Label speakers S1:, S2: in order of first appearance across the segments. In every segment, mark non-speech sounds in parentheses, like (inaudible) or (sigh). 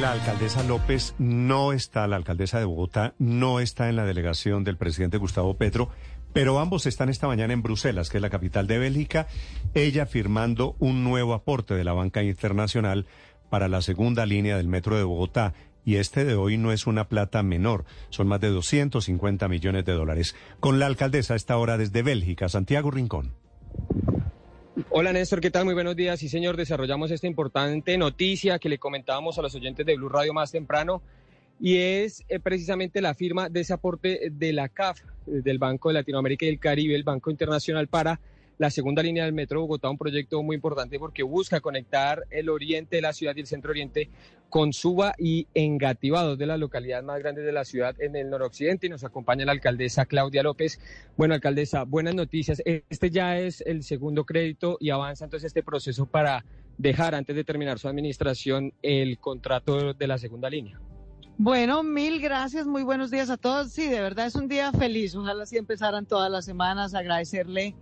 S1: La alcaldesa López no está, la alcaldesa de Bogotá no está en la delegación del presidente Gustavo Petro, pero ambos están esta mañana en Bruselas, que es la capital de Bélgica, ella firmando un nuevo aporte de la banca internacional para la segunda línea del metro de Bogotá. Y este de hoy no es una plata menor, son más de 250 millones de dólares. Con la alcaldesa esta hora desde Bélgica, Santiago Rincón.
S2: Hola Néstor, ¿qué tal? Muy buenos días. Sí, señor, desarrollamos esta importante noticia que le comentábamos a los oyentes de Blue Radio más temprano y es eh, precisamente la firma de ese aporte de la CAF, del Banco de Latinoamérica y el Caribe, el Banco Internacional para la segunda línea del Metro Bogotá, un proyecto muy importante porque busca conectar el oriente de la ciudad y el centro oriente con Suba y Engativá, dos de las localidades más grandes de la ciudad en el noroccidente. Y nos acompaña la alcaldesa Claudia López. Bueno, alcaldesa, buenas noticias. Este ya es el segundo crédito y avanza entonces este proceso para dejar antes de terminar su administración el contrato de la segunda línea.
S3: Bueno, mil gracias, muy buenos días a todos. Sí, de verdad es un día feliz. Ojalá sí empezaran todas las semanas. Agradecerle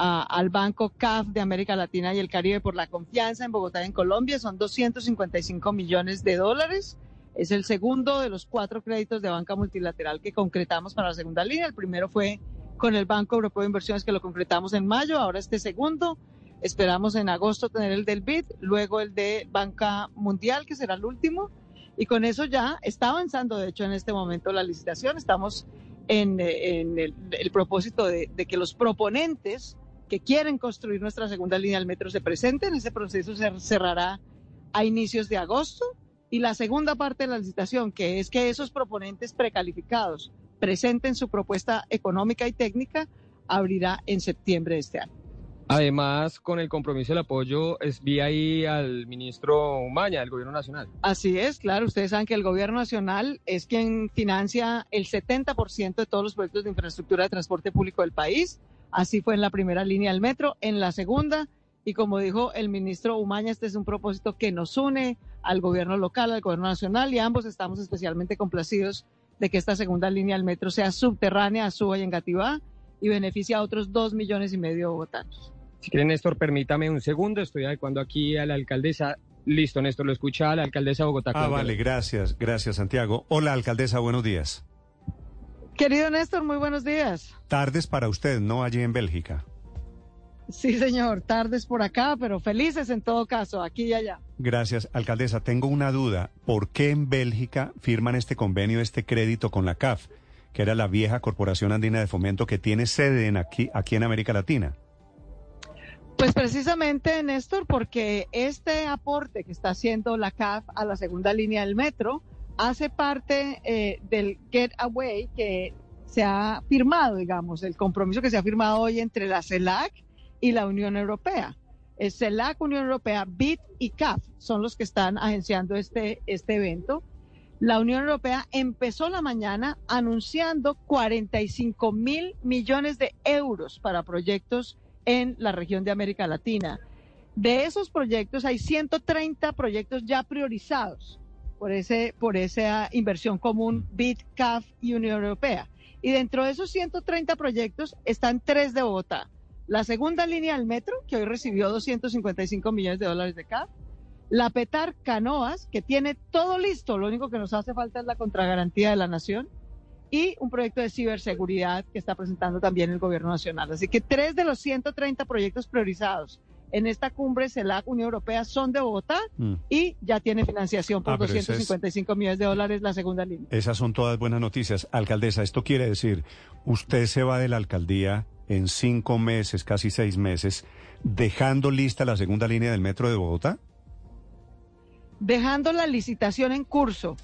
S3: al Banco CAF de América Latina y el Caribe por la confianza en Bogotá y en Colombia. Son 255 millones de dólares. Es el segundo de los cuatro créditos de banca multilateral que concretamos para la segunda línea. El primero fue con el Banco Europeo de Inversiones que lo concretamos en mayo. Ahora este segundo. Esperamos en agosto tener el del BID, luego el de Banca Mundial, que será el último. Y con eso ya está avanzando, de hecho, en este momento la licitación. Estamos en, el, propósito de que los proponentes que quieren construir nuestra segunda línea del metro se presenten. Ese proceso se cerrará a inicios de agosto. Y la segunda parte de la licitación, que es que esos proponentes precalificados presenten su propuesta económica y técnica, abrirá en septiembre de este año.
S2: Además, con el compromiso del apoyo, vi ahí al ministro Umaña del Gobierno Nacional.
S3: Así es, claro. Ustedes saben que el Gobierno Nacional es quien financia el 70% de todos los proyectos de infraestructura de transporte público del país. Así fue en la primera línea del metro, en la segunda, y como dijo el ministro Umaña, este es un propósito que nos une al gobierno local, al gobierno nacional, y ambos estamos especialmente complacidos de que esta segunda línea del metro sea subterránea a Suba y Engativá y beneficie a otros dos millones y medio de bogotanos.
S2: Si quiere, Néstor, permítame un segundo, estoy adecuando aquí a la alcaldesa. Listo, Néstor, lo escucha a la alcaldesa de Bogotá.
S1: Ah, vale, gracias, gracias, Santiago. Hola, alcaldesa, buenos días.
S3: Querido Néstor, muy buenos días.
S1: Tardes para usted, ¿no? Allí en Bélgica.
S3: Sí, señor, tardes por acá, pero felices en todo caso, aquí y allá.
S1: Gracias, alcaldesa. Tengo una duda. ¿Por qué en Bélgica firman este convenio, este crédito con la CAF, que era la vieja Corporación Andina de Fomento que tiene sede en aquí, aquí en América Latina?
S3: Pues precisamente, Néstor, porque este aporte que está haciendo la CAF a la segunda línea del metro hace parte eh, del Get Away que se ha firmado, digamos, el compromiso que se ha firmado hoy entre la CELAC y la Unión Europea. El CELAC, Unión Europea, BIT y CAF son los que están agenciando este, este evento. La Unión Europea empezó la mañana anunciando 45 mil millones de euros para proyectos en la región de América Latina. De esos proyectos hay 130 proyectos ya priorizados por, ese, por esa inversión común BIT, CAF y Unión Europea. Y dentro de esos 130 proyectos están tres de Bogotá. La segunda línea del metro, que hoy recibió 255 millones de dólares de CAF. La Petar Canoas, que tiene todo listo, lo único que nos hace falta es la contragarantía de la nación. Y un proyecto de ciberseguridad que está presentando también el gobierno nacional. Así que tres de los 130 proyectos priorizados en esta cumbre CELAC Unión Europea son de Bogotá mm. y ya tiene financiación por 255 ah, millones de dólares la segunda línea.
S1: Esas son todas buenas noticias. Alcaldesa, esto quiere decir, usted se va de la alcaldía en cinco meses, casi seis meses, dejando lista la segunda línea del metro de Bogotá.
S3: Dejando la licitación en curso.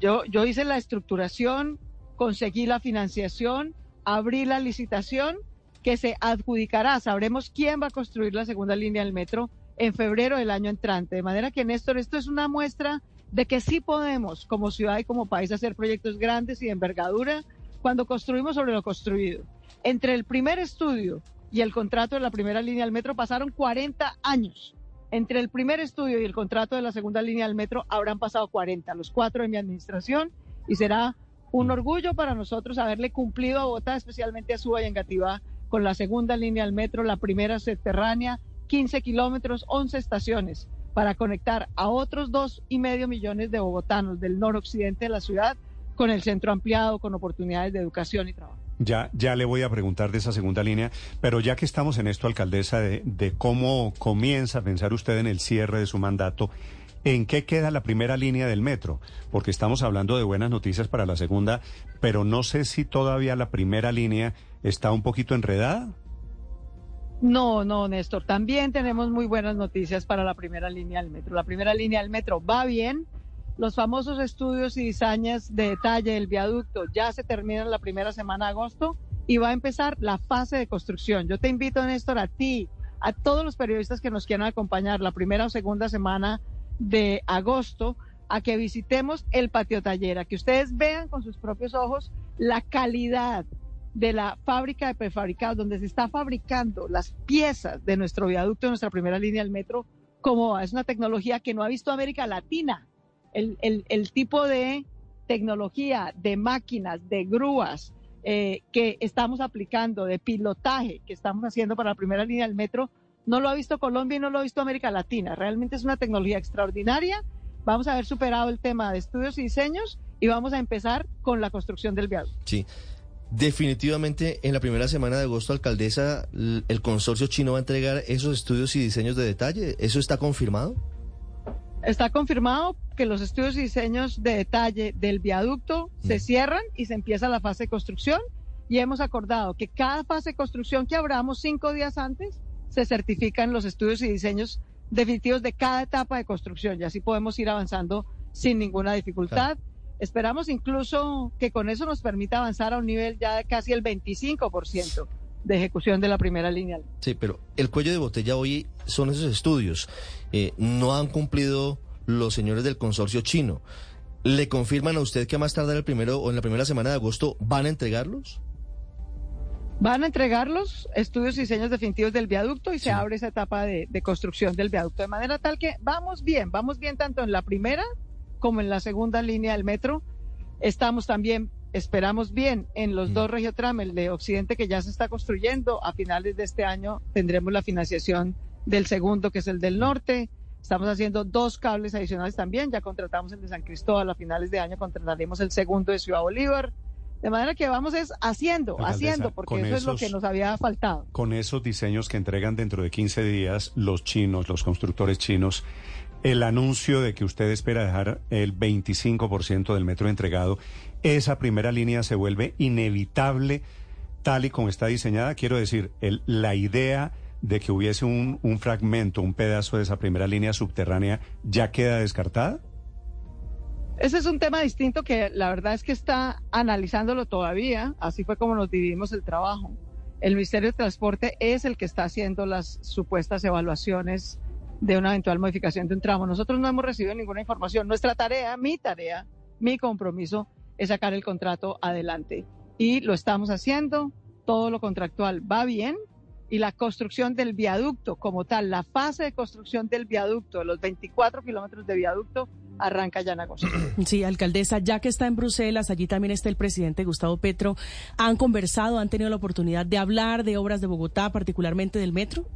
S3: Yo, yo hice la estructuración, conseguí la financiación, abrí la licitación que se adjudicará. Sabremos quién va a construir la segunda línea del metro en febrero del año entrante. De manera que, Néstor, esto es una muestra de que sí podemos, como ciudad y como país, hacer proyectos grandes y de envergadura cuando construimos sobre lo construido. Entre el primer estudio y el contrato de la primera línea del metro pasaron 40 años. Entre el primer estudio y el contrato de la segunda línea del metro habrán pasado 40, los cuatro de mi administración, y será un orgullo para nosotros haberle cumplido a Bogotá, especialmente a Suba y Engativá, con la segunda línea del metro, la primera subterránea, 15 kilómetros, 11 estaciones, para conectar a otros dos y medio millones de bogotanos del noroccidente de la ciudad con el centro ampliado, con oportunidades de educación y trabajo.
S1: Ya, ya le voy a preguntar de esa segunda línea, pero ya que estamos en esto, alcaldesa, de, de cómo comienza a pensar usted en el cierre de su mandato, ¿en qué queda la primera línea del metro? Porque estamos hablando de buenas noticias para la segunda, pero no sé si todavía la primera línea está un poquito enredada.
S3: No, no, Néstor. También tenemos muy buenas noticias para la primera línea del metro. La primera línea del metro va bien. Los famosos estudios y diseños de detalle del viaducto ya se terminan la primera semana de agosto y va a empezar la fase de construcción. Yo te invito, Néstor, a ti, a todos los periodistas que nos quieran acompañar la primera o segunda semana de agosto a que visitemos el patio taller, a que ustedes vean con sus propios ojos la calidad de la fábrica de prefabricados, donde se está fabricando las piezas de nuestro viaducto, de nuestra primera línea del metro, como es una tecnología que no ha visto América Latina. El, el, tipo de tecnología, de máquinas, de grúas eh, que estamos aplicando, de pilotaje que estamos haciendo para la primera línea del metro, no lo ha visto Colombia y no lo ha visto América Latina. Realmente es una tecnología extraordinaria. Vamos a haber superado el tema de estudios y diseños y vamos a empezar con la construcción del viaducto.
S4: Sí. Definitivamente, en la primera semana de agosto, alcaldesa, el consorcio chino va a entregar esos estudios y diseños de detalle. ¿Eso está confirmado?
S3: Está confirmado que los estudios y diseños de detalle del viaducto se cierran y se empieza la fase de construcción. Y hemos acordado que cada fase de construcción que abramos cinco días antes se certifican los estudios y diseños definitivos de cada etapa de construcción. Y así podemos ir avanzando sin ninguna dificultad. Esperamos incluso que con eso nos permita avanzar a un nivel ya de casi el 25% de ejecución de la primera línea.
S4: Sí, pero el cuello de botella hoy son esos estudios. Eh, no han cumplido los señores del consorcio chino. ¿Le confirman a usted que a más tardar el primero o en la primera semana de agosto van a entregarlos?
S3: Van a entregar los estudios y diseños definitivos del viaducto y se abre esa etapa de, de construcción del viaducto de manera tal que vamos bien, vamos bien tanto en la primera como en la segunda línea del metro. Estamos también, esperamos bien, en los mm. dos regiotram, el de Occidente que ya se está construyendo. A finales de este año tendremos la financiación del segundo, que es el del norte. Estamos haciendo dos cables adicionales también. Ya contratamos el de San Cristóbal. A finales de año contrataremos el segundo de Ciudad Bolívar. De manera que vamos es haciendo, haciendo, porque eso es lo que nos había faltado.
S1: Con esos diseños que entregan dentro de 15 días los chinos, los constructores chinos, el anuncio de que usted espera dejar el 25% del metro entregado, esa primera línea se vuelve inevitable tal y como está diseñada. Quiero decir, la idea de que hubiese un, un fragmento, un pedazo de esa primera línea subterránea, ya queda descartada.
S3: Ese es un tema distinto que la verdad es que está analizándolo todavía. Así fue como nos dividimos el trabajo. El Ministerio de Transporte es el que está haciendo las supuestas evaluaciones de una eventual modificación de un tramo. Nosotros no hemos recibido ninguna información. Nuestra tarea, mi tarea, mi compromiso es sacar el contrato adelante. Y lo estamos haciendo, todo lo contractual va bien y la construcción del viaducto como tal, la fase de construcción del viaducto, los 24 kilómetros de viaducto, arranca ya en agosto. (clears throat)
S5: Sí, alcaldesa, ya que está en Bruselas, allí también está el presidente Gustavo Petro. ¿Han conversado, han tenido la oportunidad de hablar de obras de Bogotá, particularmente del metro?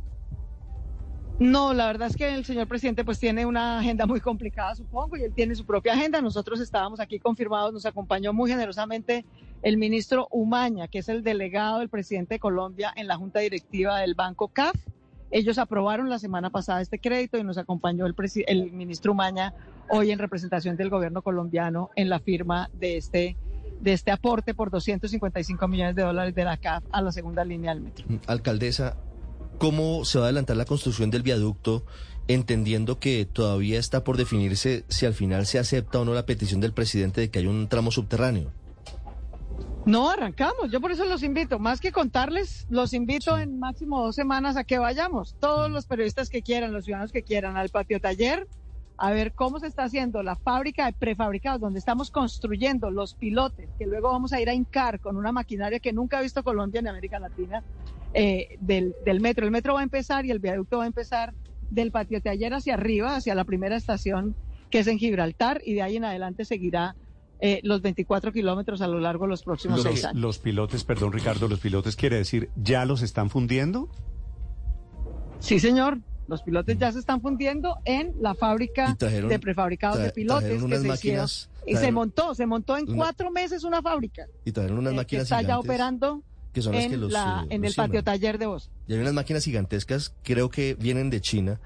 S3: No, la verdad es que el señor presidente pues tiene una agenda muy complicada, supongo, y él tiene su propia agenda. Nosotros estábamos aquí confirmados, nos acompañó muy generosamente el ministro Umaña, que es el delegado del presidente de Colombia en la junta directiva del Banco CAF. Ellos aprobaron la semana pasada este crédito y nos acompañó el, el ministro Umaña hoy en representación del gobierno colombiano en la firma de este de este aporte por 255 millones de dólares de la CAF a la segunda línea del metro.
S4: Alcaldesa, ¿Cómo se va a adelantar la construcción del viaducto, entendiendo que todavía está por definirse si al final se acepta o no la petición del presidente de que haya un tramo subterráneo?
S3: No, arrancamos. Yo por eso los invito. Más que contarles, los invito en máximo dos semanas a que vayamos. Todos los periodistas que quieran, los ciudadanos que quieran, al patio taller, a ver cómo se está haciendo la fábrica de prefabricados, donde estamos construyendo los pilotes, que luego vamos a ir a hincar con una maquinaria que nunca ha visto Colombia ni América Latina, eh, del, del, metro. El metro va a empezar y el viaducto va a empezar del patio de ayer hacia arriba, hacia la primera estación que es en Gibraltar y de ahí en adelante seguirá eh, los 24 kilómetros a lo largo de los próximos seis años.
S1: Los pilotes, perdón Ricardo, los pilotes quiere decir, ¿ya los están fundiendo?
S3: Sí, señor. Los pilotes ya se están fundiendo en la fábrica de prefabricados de pilotes que se máquinas, y se montó, se montó en cuatro meses una fábrica.
S4: Y trajeron unas máquinas
S3: que está ya operando
S4: que son
S3: en,
S4: que los,
S3: eh, en el patio taller de voz.
S4: Y hay unas máquinas gigantescas, creo que vienen de China,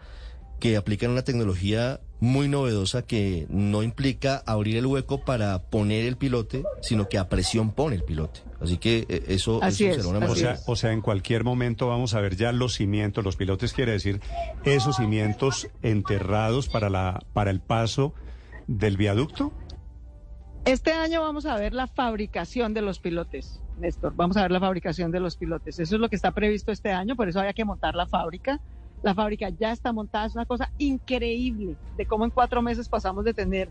S4: que aplican una tecnología muy novedosa que no implica abrir el hueco para poner el pilote, sino que a presión pone el pilote. Así que eh, eso,
S3: será
S1: una o sea, o sea, en cualquier momento vamos a ver ya los cimientos, los pilotes quiere decir esos cimientos enterrados para la para el paso del viaducto.
S3: Este año vamos a ver la fabricación de los pilotes, Néstor. Vamos a ver la fabricación de los pilotes. Eso es lo que está previsto este año, por eso había que montar la fábrica la fábrica ya está montada, es una cosa increíble de cómo en cuatro meses pasamos de tener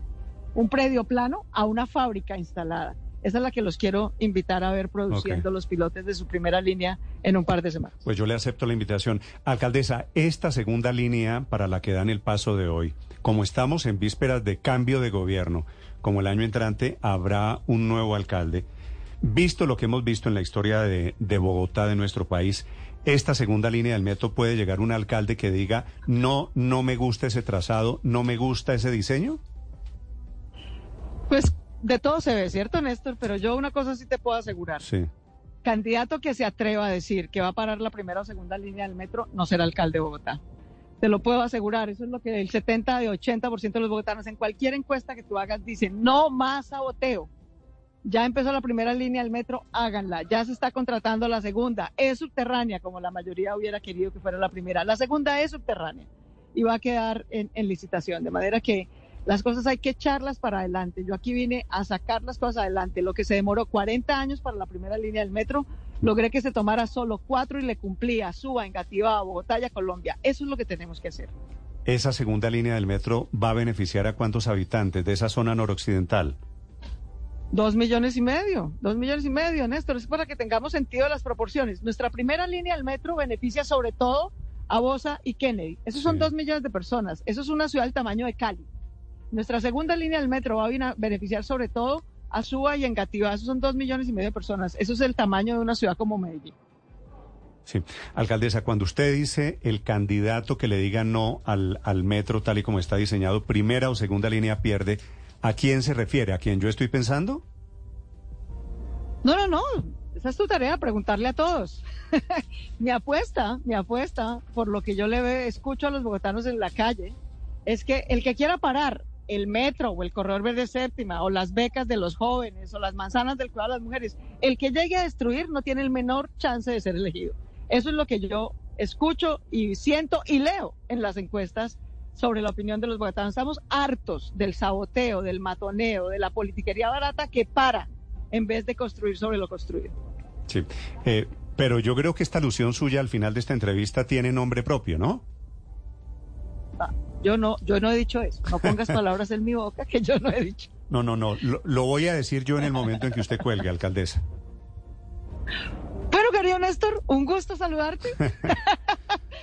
S3: un predio plano a una fábrica instalada. Esa es la que los quiero invitar a ver produciendo los pilotes de su primera línea en un par de semanas.
S1: Pues yo le acepto la invitación. Alcaldesa, esta segunda línea para la que dan el paso de hoy, como estamos en vísperas de cambio de gobierno, como el año entrante habrá un nuevo alcalde, visto lo que hemos visto en la historia de, de Bogotá, de nuestro país, esta segunda línea del metro puede llegar un alcalde que diga, no, no me gusta ese trazado, no me gusta ese diseño?
S3: Pues de todo se ve, ¿cierto, Néstor? Pero yo una cosa sí te puedo asegurar.
S1: Sí.
S3: Candidato que se atreva a decir que va a parar la primera o segunda línea del metro no será alcalde de Bogotá. Te lo puedo asegurar. Eso es lo que el 70 de 80% de los bogotanos en cualquier encuesta que tú hagas dicen, no más saboteo ya empezó la primera línea del metro, háganla. Ya se está contratando la segunda. Es subterránea, como la mayoría hubiera querido que fuera la primera. La segunda es subterránea y va a quedar en, licitación. De manera que las cosas hay que echarlas para adelante. Yo aquí vine a sacar las cosas adelante. Lo que se demoró 40 años para la primera línea del metro, logré que se tomara solo cuatro y le cumplía Suba, Engativá, Bogotá y a Colombia. Eso es lo que tenemos que hacer.
S1: ¿Esa segunda línea del metro va a beneficiar a cuántos habitantes de esa zona noroccidental?
S3: Dos millones y medio, dos millones y medio, Néstor, es para que tengamos sentido de las proporciones. Nuestra primera línea del metro beneficia sobre todo a Bosa y Kennedy. Esos son dos millones de personas. Eso es una ciudad del tamaño de Cali. Nuestra segunda línea del metro va a beneficiar sobre todo a Suba y Engativá. Esos son dos millones y medio de personas. Eso es el tamaño de una ciudad como Medellín.
S1: Sí. Alcaldesa, cuando usted dice el candidato que le diga no al, al metro tal y como está diseñado, primera o segunda línea pierde, ¿A quién se refiere? ¿A quién yo estoy pensando?
S3: No, no, no. Esa es tu tarea, preguntarle a todos. (laughs) mi apuesta, mi apuesta, por lo que yo le escucho a los bogotanos en la calle, es que el que quiera parar el metro o el corredor verde séptima o las becas de los jóvenes o las manzanas del cuidado de las mujeres, el que llegue a destruir no tiene el menor chance de ser elegido. Eso es lo que yo escucho y siento y leo en las encuestas sobre la opinión de los bogotanos. Estamos hartos del saboteo, del matoneo, de la politiquería barata que para en vez de construir sobre lo construido.
S1: Sí, eh, pero yo creo que esta alusión suya al final de esta entrevista tiene nombre propio, ¿no?
S3: Ah, yo no, yo no he dicho eso. No pongas (laughs) palabras en mi boca que yo no he dicho.
S1: No, no, no. lo voy a decir yo en el momento en que usted cuelgue, alcaldesa.
S3: Bueno, querido Néstor, un gusto saludarte. (laughs)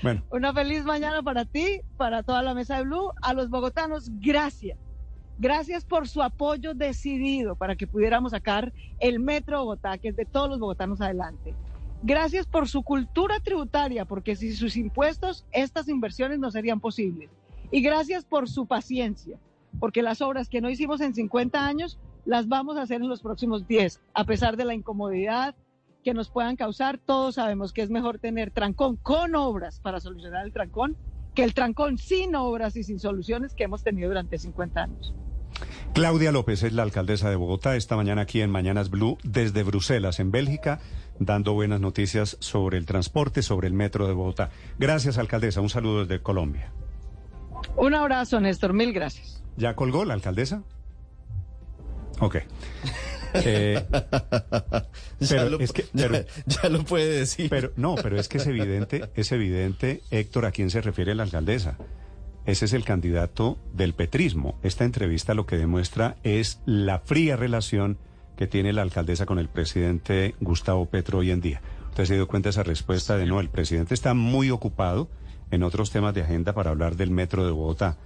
S3: bueno. Una feliz mañana para ti, para toda la mesa de Blue. A los bogotanos, gracias. Gracias por su apoyo decidido para que pudiéramos sacar el Metro Bogotá, que es de todos los bogotanos adelante. Gracias por su cultura tributaria, porque sin sus impuestos estas inversiones no serían posibles. Y gracias por su paciencia, porque las obras que no hicimos en 50 años las vamos a hacer en los próximos 10, a pesar de la incomodidad, que nos puedan causar. Todos sabemos que es mejor tener trancón con obras para solucionar el trancón que el trancón sin obras y sin soluciones que hemos tenido durante 50 años.
S1: Claudia López es la alcaldesa de Bogotá, esta mañana aquí en Mañanas Blue desde Bruselas, en Bélgica, dando buenas noticias sobre el transporte, sobre el metro de Bogotá. Gracias, alcaldesa. Un saludo desde Colombia.
S3: Un abrazo, Néstor. Mil gracias.
S1: ¿Ya colgó la alcaldesa? Ok. Eh, (laughs)
S4: ya, lo, es que, ya, lo puede decir.
S1: Pero no, pero es que es evidente, es evidente, Héctor, a quién se refiere la alcaldesa. Ese es el candidato del petrismo. Esta entrevista lo que demuestra es la fría relación que tiene la alcaldesa con el presidente Gustavo Petro hoy en día. Usted se dio cuenta de esa respuesta de no, el presidente está muy ocupado en otros temas de agenda para hablar del metro de Bogotá.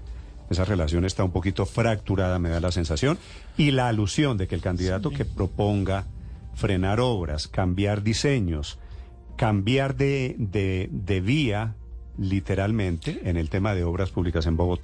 S1: Esa relación está un poquito fracturada, me da la sensación. Y la alusión de que el candidato que proponga frenar obras, cambiar diseños, cambiar de, de, vía literalmente en el tema de obras públicas en Bogotá.